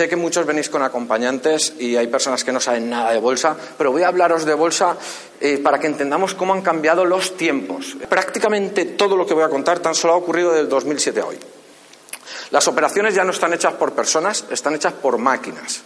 Sé que muchos venís con acompañantes y hay personas que no saben nada de bolsa, pero voy a hablaros de bolsa eh, para que entendamos cómo han cambiado los tiempos. Prácticamente todo lo que voy a contar tan solo ha ocurrido del 2007 a hoy. Las operaciones ya no están hechas por personas, están hechas por máquinas.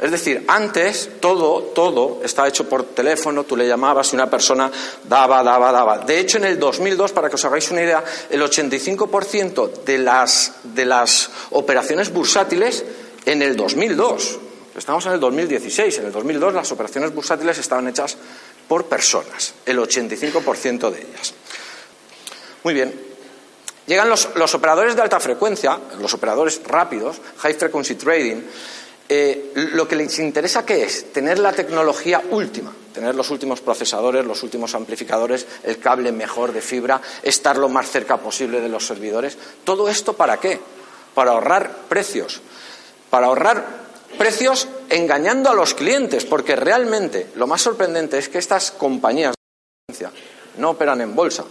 Es decir, antes todo, todo estaba hecho por teléfono, tú le llamabas y una persona daba, daba, daba. De hecho, en el 2002, para que os hagáis una idea, el 85% de las, de las operaciones bursátiles en el 2002, estamos en el 2016, en el 2002 las operaciones bursátiles estaban hechas por personas, el 85% de ellas. Muy bien. Llegan los, operadores de alta frecuencia, los operadores rápidos, high frequency trading, eh, lo que les interesa qué es tener la tecnología última, tener los últimos procesadores, los últimos amplificadores, el cable mejor de fibra, estar lo más cerca posible de los servidores. ¿Todo esto para qué? Para ahorrar precios. Para ahorrar precios engañando a los clientes, porque realmente lo más sorprendente es que estas compañías no operan en bolsa.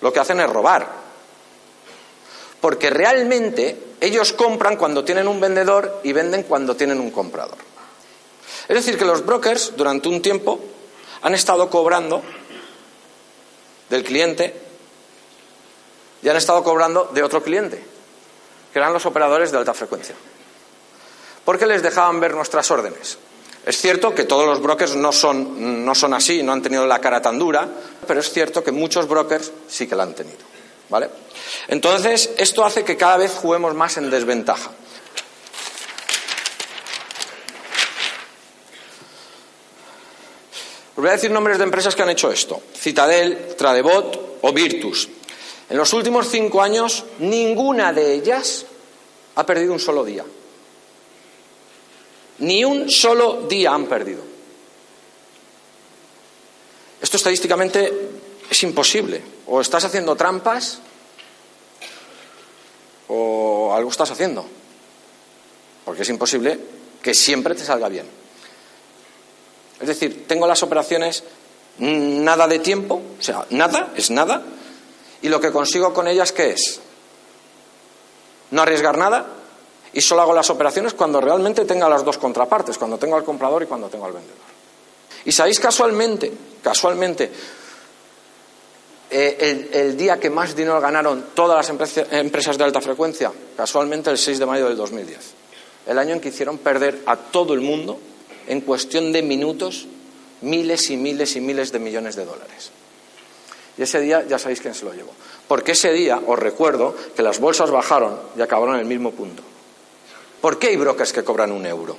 Lo que hacen es robar. Porque realmente ellos compran cuando tienen un vendedor y venden cuando tienen un comprador. Es decir, que los brokers durante un tiempo han estado cobrando del cliente y han estado cobrando de otro cliente, que eran los operadores de alta frecuencia. Porque les dejaban ver nuestras órdenes. Es cierto que todos los brokers no son, no son así, no han tenido la cara tan dura, pero es cierto que muchos brokers sí que la han tenido. ¿Vale? Entonces, esto hace que cada vez juguemos más en desventaja. Os voy a decir nombres de empresas que han hecho esto. Citadel, Tradebot o Virtus. En los últimos cinco años, ninguna de ellas ha perdido un solo día. Ni un solo día han perdido. Esto estadísticamente es imposible. O estás haciendo trampas o algo estás haciendo. Porque es imposible que siempre te salga bien. Es decir, tengo las operaciones nada de tiempo, o sea, nada, es nada, y lo que consigo con ellas, ¿qué es? No arriesgar nada y solo hago las operaciones cuando realmente tenga las dos contrapartes, cuando tengo al comprador y cuando tengo al vendedor. Y sabéis casualmente, casualmente, eh, el, día que más dinero ganaron todas las empresas de alta frecuencia, casualmente el 6 de mayo del 2010. El año en que hicieron perder a todo el mundo, en cuestión de minutos, miles y miles y miles de millones de dólares. Y ese día ya sabéis quién se lo llevó. Porque ese día, os recuerdo, que las bolsas bajaron y acabaron en el mismo punto. ¿Por qué hay brokers que cobran un euro?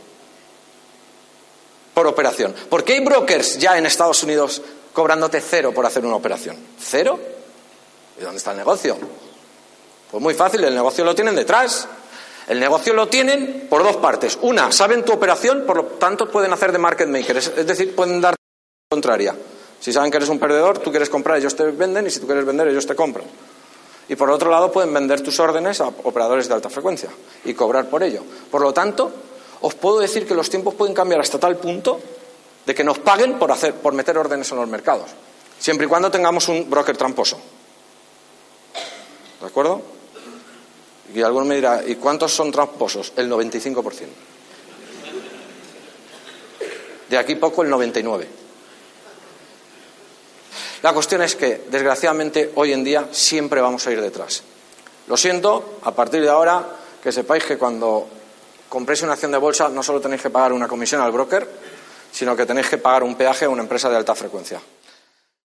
Por operación. ¿Por qué hay brokers ya en Estados Unidos cobrándote cero por hacer una operación. ¿Cero? ¿Y dónde está el negocio? Pues muy fácil, el negocio lo tienen detrás. El negocio lo tienen por dos partes. Una, saben tu operación, por lo tanto pueden hacer de market maker, es decir, pueden dar contraria. Si saben que eres un perdedor, tú quieres comprar, ellos te venden, y si tú quieres vender, ellos te compran. Y por otro lado, pueden vender tus órdenes a operadores de alta frecuencia y cobrar por ello. Por lo tanto, os puedo decir que los tiempos pueden cambiar hasta tal punto de que nos paguen por, hacer, por meter órdenes en los mercados, siempre y cuando tengamos un broker tramposo. ¿De acuerdo? Y alguno me dirá, ¿y cuántos son tramposos? El 95%. De aquí poco el 99%. La cuestión es que, desgraciadamente, hoy en día siempre vamos a ir detrás. Lo siento, a partir de ahora, que sepáis que cuando compréis una acción de bolsa no solo tenéis que pagar una comisión al broker, sino que tenéis que pagar un peaje a una empresa de alta frecuencia.